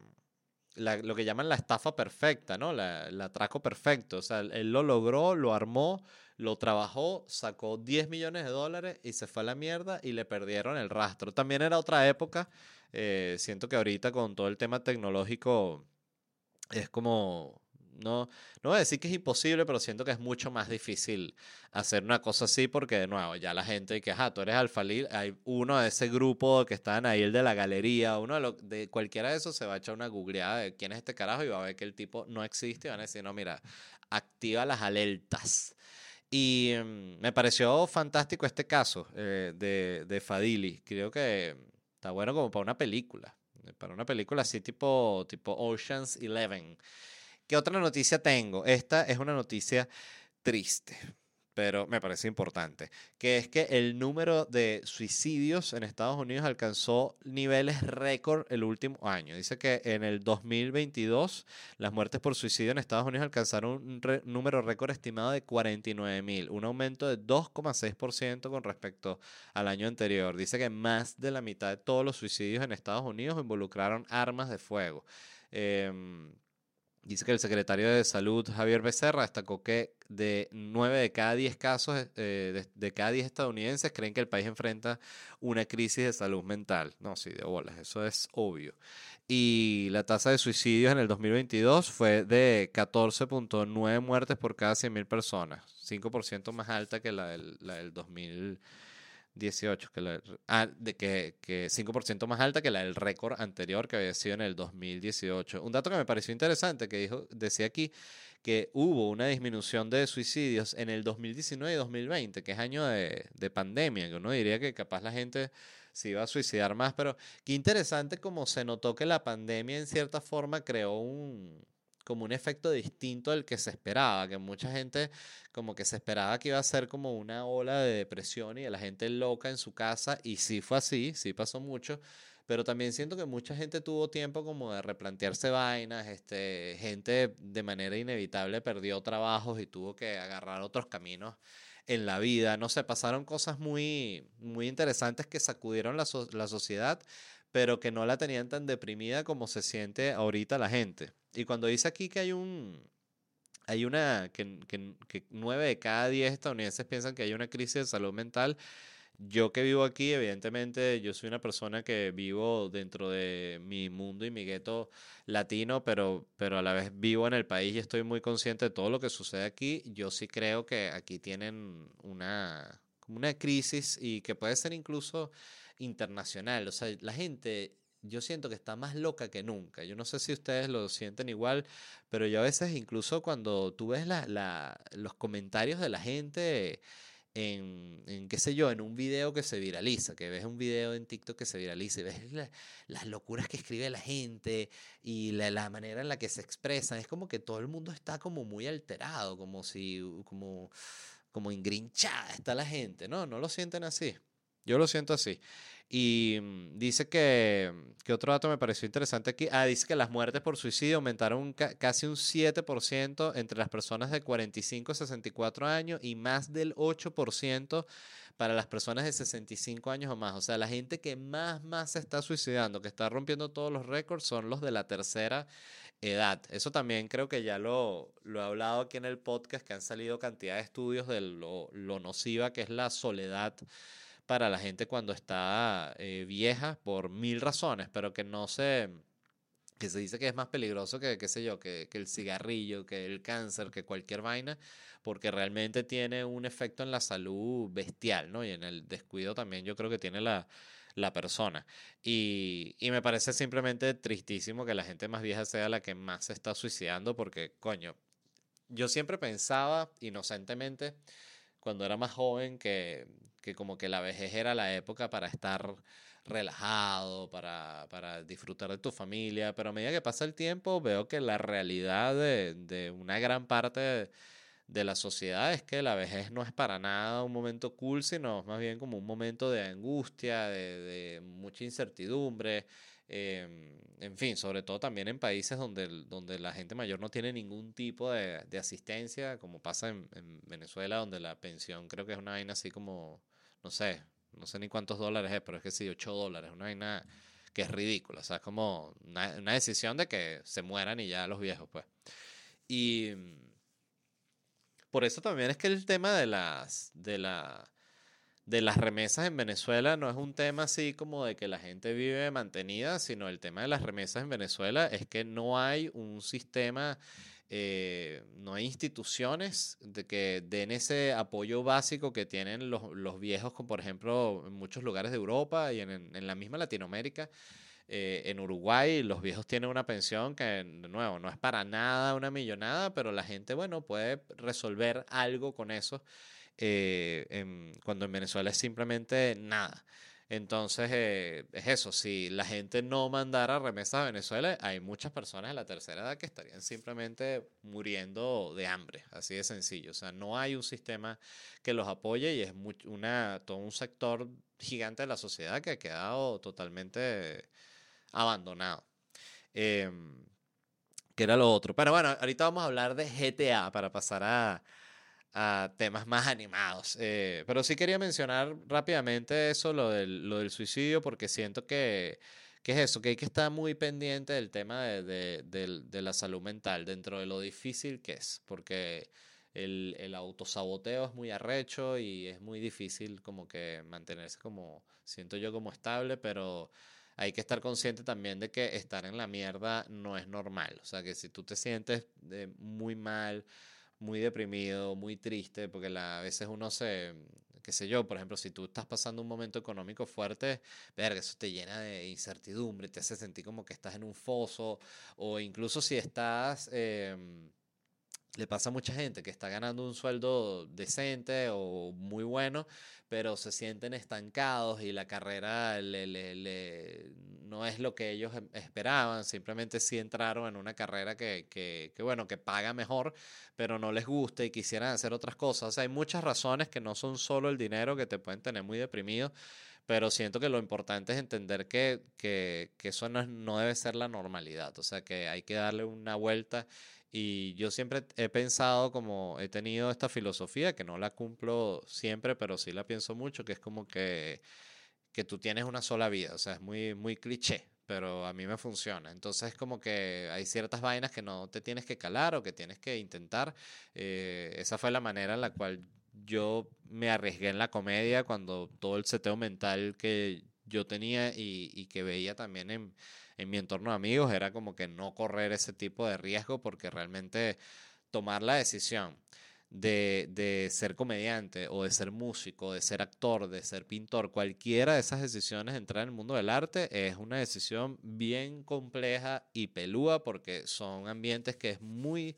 lo que llaman la estafa perfecta, ¿no? La, el atraco perfecto. O sea, él lo logró, lo armó, lo trabajó, sacó 10 millones de dólares y se fue a la mierda y le perdieron el rastro. También era otra época. Eh, siento que ahorita con todo el tema tecnológico es como no, no voy a decir que es imposible, pero siento que es mucho más difícil hacer una cosa así porque, de nuevo, ya la gente que, ajá, tú eres alfalil, hay uno de ese grupo que están ahí, el de la galería, uno de, cualquiera de esos se va a echar una googleada de quién es este carajo y va a ver que el tipo no existe y van a decir, no, mira, activa las alertas. Y mm, me pareció fantástico este caso eh, de, de Fadili. Creo que está bueno como para una película. Para una película así tipo, tipo Ocean's Eleven. ¿Qué otra noticia tengo? Esta es una noticia triste, pero me parece importante, que es que el número de suicidios en Estados Unidos alcanzó niveles récord el último año. Dice que en el 2022 las muertes por suicidio en Estados Unidos alcanzaron un número récord estimado de 49 mil, un aumento de 2,6% con respecto al año anterior. Dice que más de la mitad de todos los suicidios en Estados Unidos involucraron armas de fuego. Eh, Dice que el secretario de Salud, Javier Becerra, destacó que de 9 de cada 10 casos, eh, de, cada 10 estadounidenses creen que el país enfrenta una crisis de salud mental. No, sí, de bolas, eso es obvio. Y la tasa de suicidios en el 2022 fue de 14.9 muertes por cada 100.000 personas, 5% más alta que la del, la del 2000. 18, que, la, ah, de que, que 5% más alta que la del récord anterior que había sido en el 2018. Un dato que me pareció interesante, que dijo, decía aquí que hubo una disminución de suicidios en el 2019 y 2020, que es año de, de pandemia, que uno diría que capaz la gente se iba a suicidar más, pero qué interesante como se notó que la pandemia en cierta forma creó un, como un efecto distinto al que se esperaba, que mucha gente como que se esperaba que iba a ser como una ola de depresión y de la gente loca en su casa, y sí fue así, sí pasó mucho, pero también siento que mucha gente tuvo tiempo como de replantearse vainas, este, gente de manera inevitable perdió trabajos y tuvo que agarrar otros caminos en la vida, no sé, pasaron cosas muy, muy interesantes que sacudieron la, la sociedad, pero que no la tenían tan deprimida como se siente ahorita la gente. Y cuando dice aquí que hay un, hay una, que, que, que 9 de cada 10 estadounidenses piensan que hay una crisis de salud mental, yo que vivo aquí, evidentemente, yo soy una persona que vivo dentro de mi mundo y mi gueto latino, pero, pero a la vez vivo en el país y estoy muy consciente de todo lo que sucede aquí. Yo sí creo que aquí tienen una, una crisis y que puede ser incluso internacional. O sea, la gente yo siento que está más loca que nunca. Yo no sé si ustedes lo sienten igual, pero yo a veces incluso cuando tú ves la, la, los comentarios de la gente en, qué sé yo, en un video que se viraliza, que ves un video en TikTok que se viraliza y ves las locuras que escribe la gente y la, la, manera en la que se expresan, es como que todo el mundo está como muy alterado, como si, como, como engrinchada está la gente, ¿no? No lo sienten así. Yo lo siento así. Y mm, dice que, que otro dato me pareció interesante aquí. Ah, dice que las muertes por suicidio aumentaron casi un 7% entre las personas de 45 a 64 años y más del 8% para las personas de 65 años o más. O sea, la gente que más, más se está suicidando, que está rompiendo todos los récords, son los de la tercera edad. Eso también creo que ya lo, lo he hablado aquí en el podcast, que han salido cantidad de estudios de lo, lo nociva que es la soledad para la gente cuando está eh, vieja por mil razones, pero que no se que se dice que es más peligroso que, qué sé yo, que, que, el cigarrillo, que el cáncer, que cualquier vaina, porque realmente tiene un efecto en la salud bestial, ¿no? Y en el descuido también yo creo que tiene la, la persona. Y, y me parece simplemente tristísimo que la gente más vieja sea la que más se está suicidando, porque, coño, yo siempre pensaba inocentemente, cuando era más joven, que que como que la vejez era la época para estar relajado, para, para, disfrutar de tu familia, pero a medida que pasa el tiempo veo que la realidad de, de una gran parte de, de, la sociedad es que la vejez no es para nada un momento cool, sino más bien como un momento de angustia, de, de mucha incertidumbre. Eh, en fin, sobre todo también en países donde, donde la gente mayor no tiene ningún tipo de, de asistencia, como pasa en, en, Venezuela, donde la pensión creo que es una vaina así como no sé, no sé ni cuántos dólares es, pero es que sí, 8 dólares, una vaina que es ridícula, o sea, es como una, decisión de que se mueran y ya los viejos, pues. Y por eso también es que el tema de las, de la, de las remesas en Venezuela no es un tema así como de que la gente vive mantenida, sino el tema de las remesas en Venezuela es que no hay un sistema eh, no hay instituciones de que den ese apoyo básico que tienen los, los viejos, como por ejemplo en muchos lugares de Europa y en, en la misma Latinoamérica. Eh, en Uruguay los viejos tienen una pensión que, de nuevo, no es para nada una millonada, pero la gente, bueno, puede resolver algo con eso, eh, cuando en Venezuela es simplemente nada. Entonces, eh, es eso, si la gente no mandara remesas a Venezuela, hay muchas personas de la tercera edad que estarían simplemente muriendo de hambre, así de sencillo. O sea, no hay un sistema que los apoye y es una, todo un sector gigante de la sociedad que ha quedado totalmente abandonado. Eh, era lo otro. Pero bueno, ahorita vamos a hablar de GTA para pasar a, a temas más animados. Eh, pero sí quería mencionar rápidamente eso, lo del, lo del suicidio, porque siento que, que, es eso, que hay que estar muy pendiente del tema de, de, de, la salud mental, dentro de lo difícil que es, porque el, el, autosaboteo es muy arrecho y es muy difícil como que mantenerse como, siento yo como estable, pero hay que estar consciente también de que estar en la mierda no es normal. O sea, que si tú te sientes de muy mal, muy deprimido, muy triste, porque a veces uno se, qué sé yo, por ejemplo, si tú estás pasando un momento económico fuerte, verga, eso te llena de incertidumbre, te hace sentir como que estás en un foso, o incluso si estás... Eh, le pasa a mucha gente que está ganando un sueldo decente o muy bueno, pero se sienten estancados y la carrera no es lo que ellos em, esperaban, simplemente sí entraron en una carrera que, que, bueno, que paga mejor, pero no les gusta y quisieran hacer otras cosas. Hay muchas razones que no son solo el dinero que te pueden tener muy deprimido, pero siento que lo importante es entender que, que, que eso no, no debe ser la normalidad, o sea, que hay que darle una vuelta y yo siempre he pensado como, he tenido esta filosofía, que no la cumplo siempre, pero sí la pienso mucho, que es como que, que tú tienes una sola vida. O sea, es muy, muy cliché, pero a mí me funciona. Entonces, como que hay ciertas vainas que no te tienes que calar o que tienes que intentar. Eh, esa fue la manera en la cual yo me arriesgué en la comedia cuando todo el seteo mental que yo tenía y, y que veía también en, en mi entorno de amigos era como que no correr ese tipo de riesgo porque realmente tomar la decisión de, de, ser comediante o de ser músico, de ser actor, de ser pintor, cualquiera de esas decisiones de entrar en el mundo del arte es una decisión bien compleja y pelúa porque son ambientes que es muy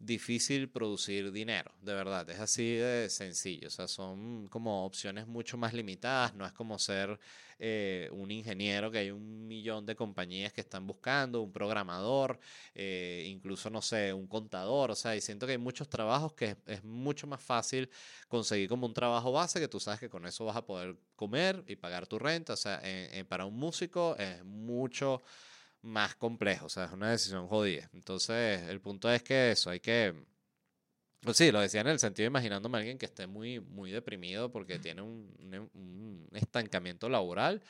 difícil producir dinero, de verdad, es así de sencillo, o sea, son como opciones mucho más limitadas, no es como ser eh, un ingeniero que hay un millón de compañías que están buscando, un programador, eh, incluso, no sé, un contador, o sea, y siento que hay muchos trabajos que es, mucho más fácil conseguir como un trabajo base, que tú sabes que con eso vas a poder comer y pagar tu renta, o sea, para un músico es mucho más complejo, o sea, es una decisión jodida. Entonces, el punto es que eso, hay que... Pues sí, lo decía en el sentido de imaginándome a alguien que esté muy, muy deprimido porque tiene un, un estancamiento laboral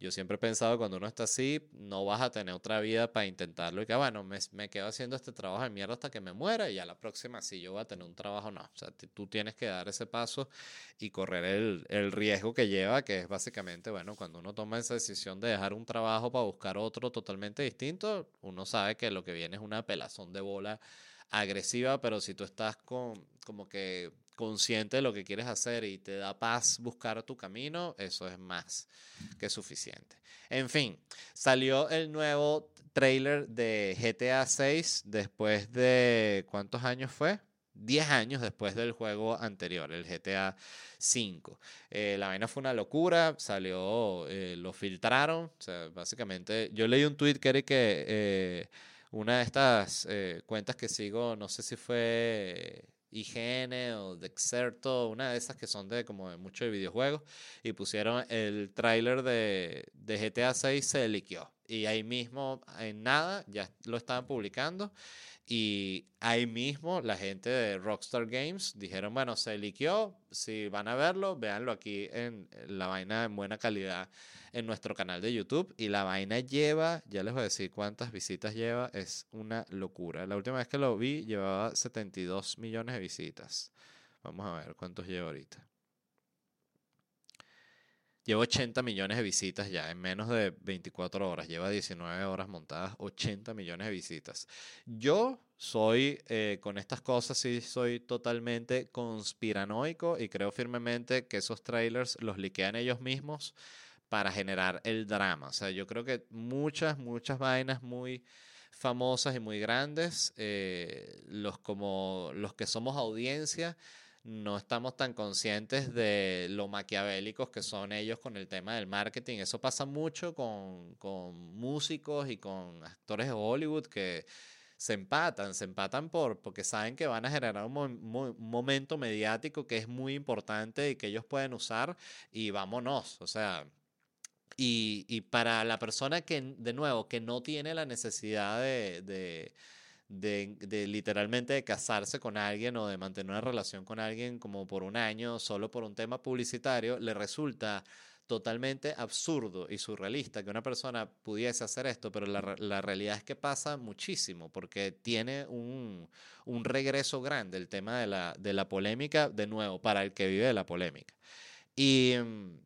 yo siempre he pensado cuando uno está así, no vas a tener otra vida para intentarlo y que, bueno, me, me, quedo haciendo este trabajo de mierda hasta que me muera y a la próxima sí yo voy a tener un trabajo, no. O sea, tú tienes que dar ese paso y correr el, el, riesgo que lleva, que es básicamente, bueno, cuando uno toma esa decisión de dejar un trabajo para buscar otro totalmente distinto, uno sabe que lo que viene es una pelazón de bola agresiva, pero si tú estás con como que consciente de lo que quieres hacer y te da paz buscar tu camino, eso es más que suficiente. En fin, salió el nuevo trailer de GTA 6 después de ¿cuántos años fue? 10 años después del juego anterior, el GTA 5. Eh, la vaina fue una locura, salió, eh, lo filtraron, o sea, básicamente, yo leí un tweet que que eh, una de estas cuentas que sigo, no sé si fue IGN o Dexerto, una de esas que son de como de mucho de videojuegos, y pusieron el tráiler de, de, GTA 6 se liqueó. Y ahí mismo, en nada, ya lo estaban publicando. Y ahí mismo la gente de Rockstar Games dijeron, bueno, se liqueó, si van a verlo, véanlo aquí en la vaina en buena calidad en nuestro canal de YouTube. Y la vaina lleva, ya les voy a decir cuántas visitas lleva, es una locura. La última vez que lo vi llevaba 72 millones de visitas. Vamos a ver cuántos lleva ahorita. Lleva 80 millones de visitas ya en menos de 24 horas. Lleva 19 horas montadas, 80 millones de visitas. Yo soy, eh, con estas cosas, sí soy totalmente conspiranoico y creo firmemente que esos trailers los liquean ellos mismos para generar el drama. O sea, yo creo que muchas, muchas vainas muy famosas y muy grandes, eh, los como los que somos audiencia, no estamos tan conscientes de lo maquiavélicos que son ellos con el tema del marketing. Eso pasa mucho con, con músicos y con actores de Hollywood que se empatan, se empatan por, porque saben que van a generar un, momento mediático que es muy importante y que ellos pueden usar y vámonos, o sea, y, y para la persona que, de nuevo, que no tiene la necesidad de de, literalmente de casarse con alguien o de mantener una relación con alguien como por un año solo por un tema publicitario, le resulta totalmente absurdo y surrealista que una persona pudiese hacer esto, pero la, la realidad es que pasa muchísimo porque tiene un, un regreso grande el tema de la, de la polémica, de nuevo, para el que vive de la polémica. Y mm,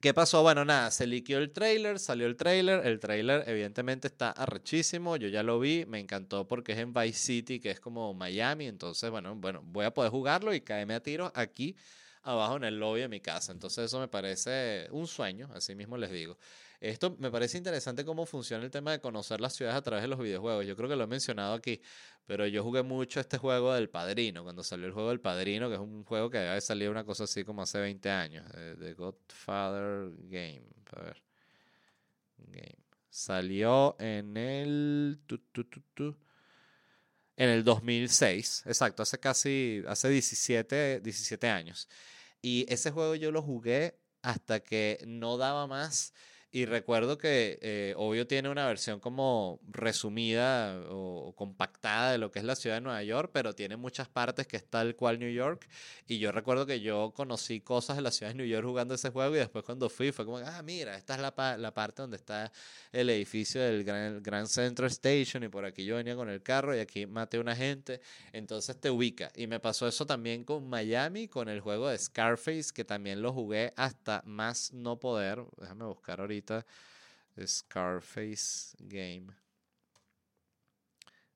¿Qué pasó? Bueno, nada, se liqueó el trailer, salió el trailer. El trailer, evidentemente, está arrechísimo. Yo ya lo vi, me encantó porque es en Vice City, que es como Miami. Entonces, bueno, bueno, voy a poder jugarlo y caerme a tiro aquí abajo en el lobby de mi casa. Entonces, eso me parece un sueño, así mismo les digo. Esto me parece interesante cómo funciona el tema de conocer las ciudades a través de los videojuegos. Yo creo que lo he mencionado aquí, pero yo jugué mucho este juego del Padrino, cuando salió el juego del Padrino, que es un juego que había salido una cosa así como hace 20 años, de Godfather Game. A ver. Game. Salió en el... en el 2006, exacto, hace casi, hace 17, 17 años. Y ese juego yo lo jugué hasta que no daba más Y recuerdo que, eh, obvio, tiene una versión como resumida o, compactada de lo que es la ciudad de Nueva York, pero tiene muchas partes que es tal cual New York. Y yo recuerdo que yo conocí cosas de la ciudad de New York jugando ese juego y después cuando fui fue como, ah, mira, esta es la, la parte donde está el edificio del Grand, Grand Central Station y por aquí yo venía con el carro y aquí maté a una gente. Entonces te ubica. Y me pasó eso también con Miami, con el juego de Scarface, que también lo jugué hasta más no poder. Déjame buscar ahorita Scarface Game.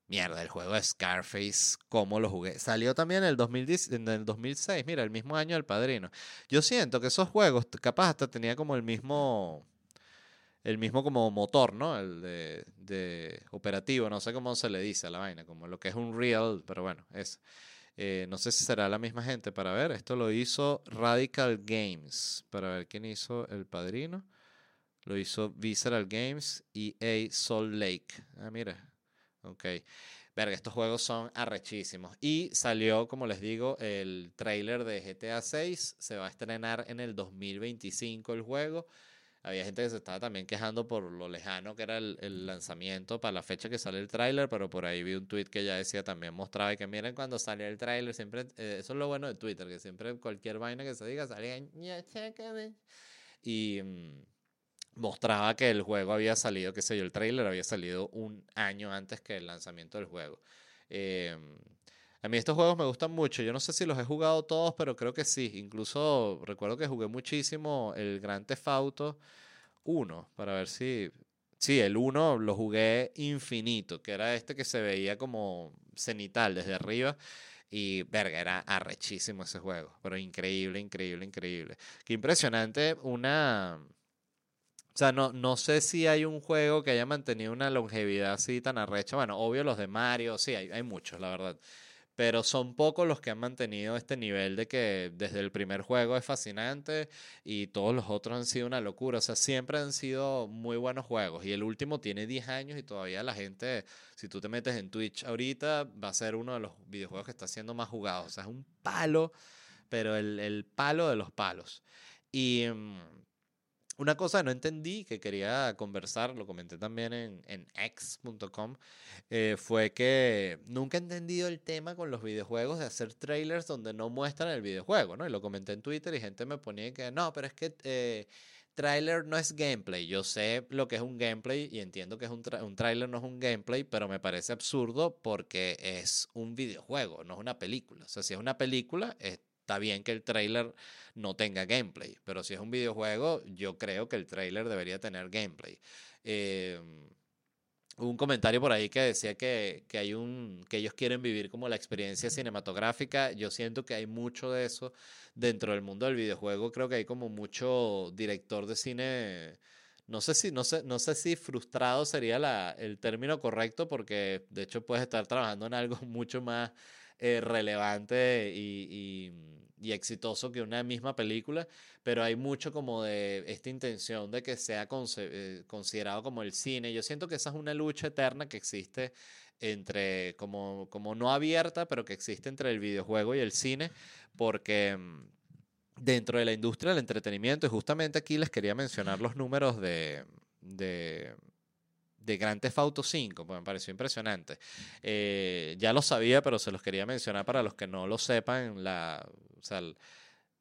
Mierda, el juego de Scarface, ¿cómo lo jugué? Salió también en el, 2010, en el 2006, mira, el mismo año del Padrino. Yo siento que esos juegos, capaz hasta tenía como el mismo, el mismo como motor, ¿no? El de, operativo, no sé cómo se le dice a la vaina, como lo que es un real, pero bueno, es. Eh, no sé si será la misma gente para ver. Esto lo hizo Radical Games, para ver quién hizo el Padrino. Lo hizo Visceral Games y A Salt Lake. Ah, mira. Ok. Verga, estos juegos son arrechísimos. Y salió, como les digo, el trailer de GTA 6. Se va a estrenar en el 2025 el juego. Había gente que se estaba también quejando por lo lejano que era el, lanzamiento para la fecha que sale el tráiler, pero por ahí vi un tweet que ya decía también mostraba que miren cuando sale el tráiler, siempre, eh, eso es lo bueno de Twitter, que siempre cualquier vaina que se diga salía, y... Mm, mostraba que el juego había salido, qué sé yo, el trailer había salido un año antes que el lanzamiento del juego. Em, a mí estos juegos me gustan mucho. Yo no sé si los he jugado todos, pero creo que sí. Incluso recuerdo que jugué muchísimo el Gran Theft Auto 1 para ver si... Sí, el 1 lo jugué infinito, que era este que se veía como cenital desde arriba. Y verga, era arrechísimo ese juego. Pero increíble, increíble, increíble. Qué impresionante una o sea, no, no sé si hay un juego que haya mantenido una longevidad así tan arrecha. Bueno, obvio los de Mario, sí, hay, hay muchos, la verdad. Pero son pocos los que han mantenido este nivel de que desde el primer juego es fascinante y todos los otros han sido una locura. O sea, siempre han sido muy buenos juegos. Y el último tiene 10 años y todavía la gente, si tú te metes en Twitch ahorita, va a ser uno de los videojuegos que está siendo más jugado. O sea, es un palo, pero el, el palo de los palos. Y... Una cosa que no entendí, que quería conversar, lo comenté también en, en x.com, eh, fue que nunca he entendido el tema con los videojuegos de hacer trailers donde no muestran el videojuego, ¿no? Y lo comenté en Twitter y gente me ponía que no, pero es que eh, trailer no es gameplay. Yo sé lo que es un gameplay y entiendo que es un, un trailer no es un gameplay, pero me parece absurdo porque es un videojuego, no es una película. O sea, si es una película, es Está bien que el trailer no tenga gameplay, pero si es un videojuego, yo creo que el trailer debería tener gameplay. Eh, un comentario por ahí que decía que, que, hay un, que ellos quieren vivir como la experiencia cinematográfica. Yo siento que hay mucho de eso dentro del mundo del videojuego. Creo que hay como mucho director de cine. No sé si, no sé, no sé si frustrado sería la, el término correcto, porque de hecho puedes estar trabajando en algo [LAUGHS] mucho más eh, relevante y, y, exitoso que una misma película, pero hay mucho como de esta intención de que sea eh, considerado como el cine. Yo siento que esa es una lucha eterna que existe entre, como, como no abierta, pero que existe entre el videojuego y el cine, porque dentro de la industria del entretenimiento, y justamente aquí les quería mencionar los números de, de de Grand Theft Auto 5, pues me pareció impresionante. Eh, ya lo sabía, pero se los quería mencionar para los que no lo sepan, la, o sea,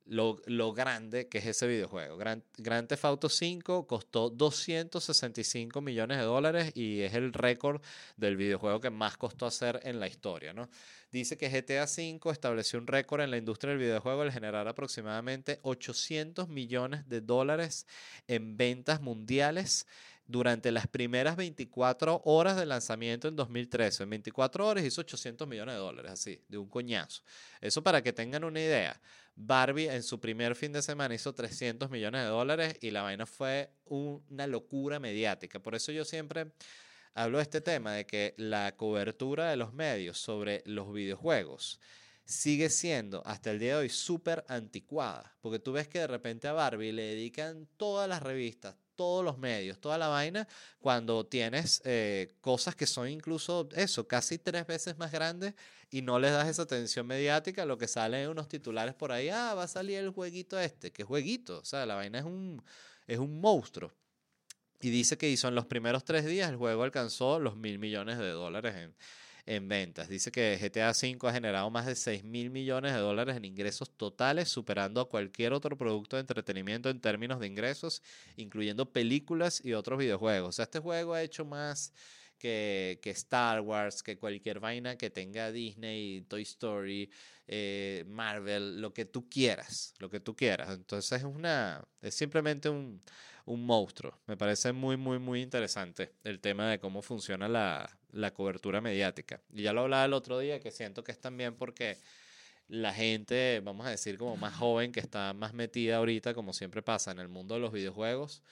lo, lo, grande que es ese videojuego. Grand, Grand Theft Auto 5 costó 265 millones de dólares y es el récord del videojuego que más costó hacer en la historia, ¿no? Dice que GTA 5 estableció un récord en la industria del videojuego al generar aproximadamente 800 millones de dólares en ventas mundiales durante las primeras 24 horas de lanzamiento en 2013. En 24 horas hizo 800 millones de dólares, así, de un coñazo. Eso para que tengan una idea. Barbie en su primer fin de semana hizo 300 millones de dólares y la vaina fue una locura mediática. Por eso yo siempre hablo de este tema, de que la cobertura de los medios sobre los videojuegos sigue siendo hasta el día de hoy súper anticuada, porque tú ves que de repente a Barbie le dedican todas las revistas, todos los medios, toda la vaina, cuando tienes eh, cosas que son incluso eso, casi tres veces más grandes y no les das esa atención mediática, lo que sale en unos titulares por ahí, ah, va a salir el jueguito este, ¿qué jueguito? O sea, la vaina es un, es un monstruo. Y dice que hizo en los primeros tres días el juego alcanzó los mil millones de dólares en, en ventas. Dice que GTA V ha generado más de 6 mil millones de dólares en ingresos totales, superando a cualquier otro producto de entretenimiento en términos de ingresos, incluyendo películas y otros videojuegos. O sea, este juego ha hecho más que, que Star Wars, que cualquier vaina que tenga Disney, Toy Story, eh, Marvel, lo que tú quieras, lo que tú quieras. Entonces es una, es simplemente un, un monstruo. Me parece muy, muy, muy interesante el tema de cómo funciona la, la cobertura mediática. Y ya lo hablaba el otro día, que siento que es también porque la gente, vamos a decir, como más joven, que está más metida ahorita, como siempre pasa en el mundo de los videojuegos,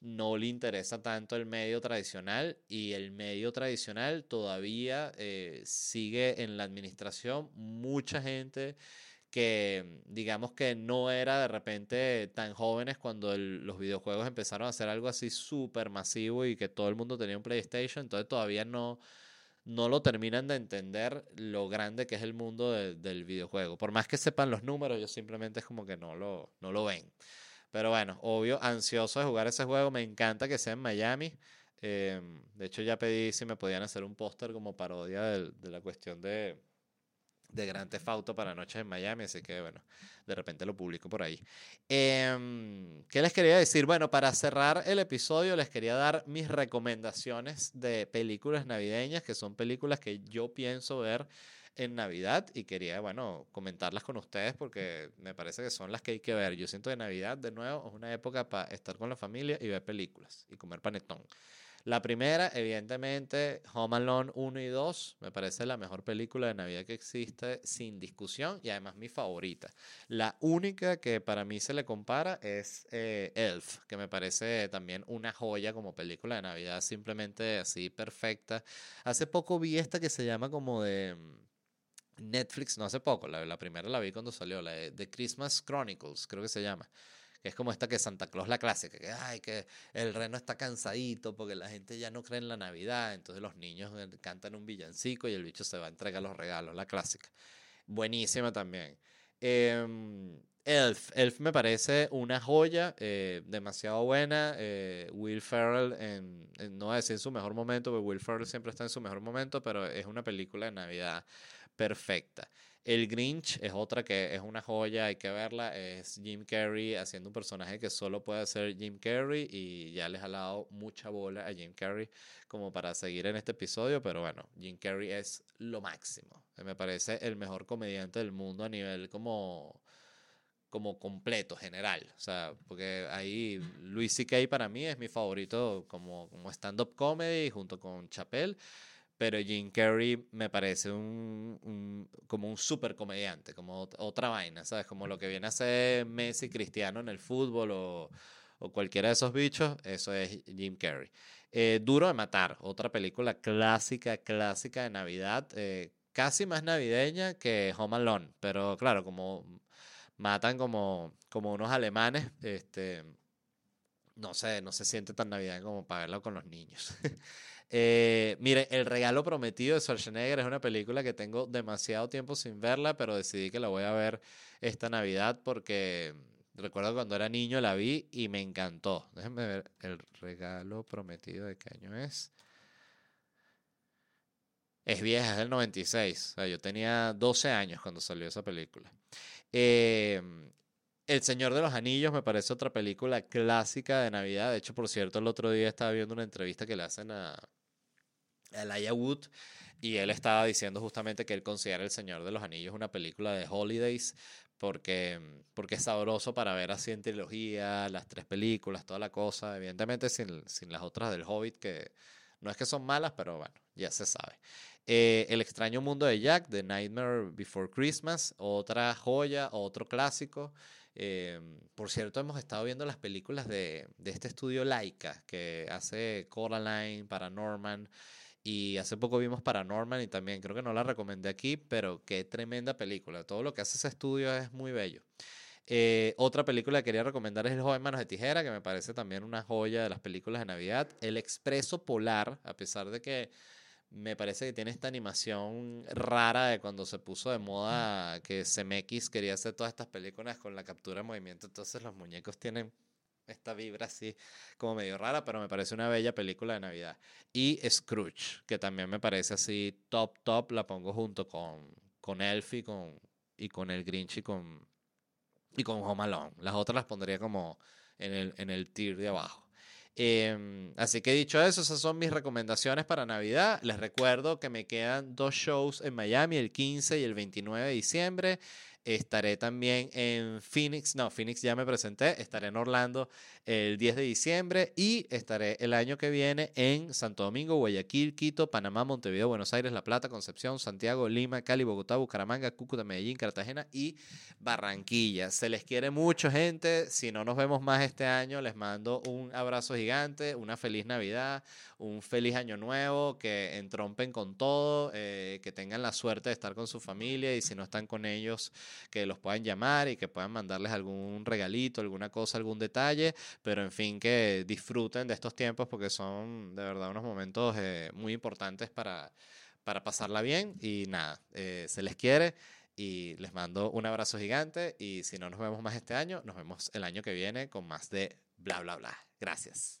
no le interesa tanto el medio tradicional y el medio tradicional todavía eh, sigue en la administración mucha gente que digamos que no era de repente tan jóvenes cuando los videojuegos empezaron a ser algo así súper masivo y que todo el mundo tenía un PlayStation, entonces todavía no, no lo terminan de entender lo grande que es el mundo del videojuego. Por más que sepan los números, ellos simplemente es como que no lo, no lo ven. Pero bueno, obvio, ansioso de jugar ese juego. Me encanta que sea en Miami. Em, de hecho, ya pedí si me podían hacer un póster como parodia de, de la cuestión de, de Gran Theft Auto para Noches en Miami, así que bueno, de repente lo publico por ahí. Em, ¿Qué les quería decir? Bueno, para cerrar el episodio les quería dar mis recomendaciones de películas navideñas, que son películas que yo pienso ver en Navidad y quería, bueno, comentarlas con ustedes porque me parece que son las que hay que ver. Yo siento que Navidad, de nuevo, es una época para estar con la familia y ver películas y comer panetón. La primera, evidentemente, Home Alone 1 y 2, me parece la mejor película de Navidad que existe sin discusión y además mi favorita. La única que para mí se le compara es eh, Elf, que me parece también una joya como película de Navidad, simplemente así perfecta. Hace poco vi esta que se llama como de... Mm, Netflix, no hace poco, la, primera la vi cuando salió, la de The Christmas Chronicles, creo que se llama es como esta que Santa Claus la clásica, que, ay, que el reno está cansadito porque la gente ya no cree en la Navidad, entonces los niños eh, cantan un villancico y el bicho se va a entregar los regalos, la clásica. Buenísima también. Em, Elf, Elf me parece una joya, eh, demasiado buena. Eh, Will Ferrell, no voy a decir en su mejor momento, porque Will Ferrell siempre está en su mejor momento, pero es una película de Navidad perfecta. El Grinch es otra que es una joya, hay que verla. Es Jim Carrey haciendo un personaje que solo puede ser Jim Carrey y ya les ha dado mucha bola a Jim Carrey como para seguir en este episodio, pero bueno, Jim Carrey es lo máximo. Me parece el mejor comediante del mundo a nivel como como completo, general. O sea, porque ahí Luis C.K. para mí es mi favorito como, como stand-up comedy junto con Chappelle pero Jim Carrey me parece un, como un super comediante, como otra vaina, ¿sabes? Como lo que viene a ser Messi Cristiano en el fútbol o, o cualquiera de esos bichos, eso es Jim Carrey. Eh, Duro de Matar, otra película clásica, clásica de Navidad, eh, casi más navideña que Home Alone, pero claro, como matan como, como unos alemanes, este, no sé, no se siente tan navideño como para verlo con los niños. [LAUGHS] Eh, mire, El regalo prometido de Schwarzenegger es una película que tengo demasiado tiempo sin verla, pero decidí que la voy a ver esta Navidad porque recuerdo cuando era niño la vi y me encantó. Déjenme ver, El regalo prometido de qué año es. Es vieja, es del 96. O sea, yo tenía 12 años cuando salió esa película. Eh, el Señor de los Anillos me parece otra película clásica de Navidad. De hecho, por cierto, el otro día estaba viendo una entrevista que le hacen a, Elijah Wood y él estaba diciendo justamente que él considera El Señor de los Anillos una película de holidays porque, porque es sabroso para ver así en trilogía, las tres películas, toda la cosa. Evidentemente sin, sin las otras del Hobbit, que no es que son malas, pero bueno, ya se sabe. Eh, el extraño mundo de Jack, The Nightmare Before Christmas, otra joya, otro clásico. Eh, por cierto, hemos estado viendo las películas de, de este estudio Laika que hace Coraline, Paranorman. Y hace poco vimos Paranorman y también creo que no la recomendé aquí, pero qué tremenda película. Todo lo que hace ese estudio es muy bello. Eh, otra película que quería recomendar es El joven manos de tijera, que me parece también una joya de las películas de Navidad. El Expreso Polar, a pesar de que me parece que tiene esta animación rara de cuando se puso de moda que CMX quería hacer todas estas películas con la captura de movimiento. Entonces los muñecos tienen esta vibra así como medio rara, pero me parece una bella película de Navidad. Y Scrooge, que también me parece así top, top, la pongo junto con, con Elfie con, y con El Grinch y con, y con Home Alone. Las otras las pondría como en el, en el tier de abajo. Em, así que dicho eso, esas son mis recomendaciones para Navidad. Les recuerdo que me quedan dos shows en Miami, el 15 y el 29 de diciembre. Estaré también en Phoenix, no, Phoenix ya me presenté, estaré en Orlando el 10 de diciembre y estaré el año que viene en Santo Domingo, Guayaquil, Quito, Panamá, Montevideo, Buenos Aires, La Plata, Concepción, Santiago, Lima, Cali, Bogotá, Bucaramanga, Cúcuta, Medellín, Cartagena y Barranquilla. Se les quiere mucho, gente. Si no nos vemos más este año, les mando un abrazo gigante, una feliz Navidad, un feliz año nuevo, que entrompen con todo, eh, que tengan la suerte de estar con su familia y si no están con ellos, que los puedan llamar y que puedan mandarles algún regalito, alguna cosa, algún detalle, pero en fin, que disfruten de estos tiempos porque son de verdad unos momentos eh, muy importantes para, para pasarla bien y nada, eh, se les quiere. Y les mando un abrazo gigante y si no nos vemos más este año, nos vemos el año que viene con más de bla, bla, bla. Gracias.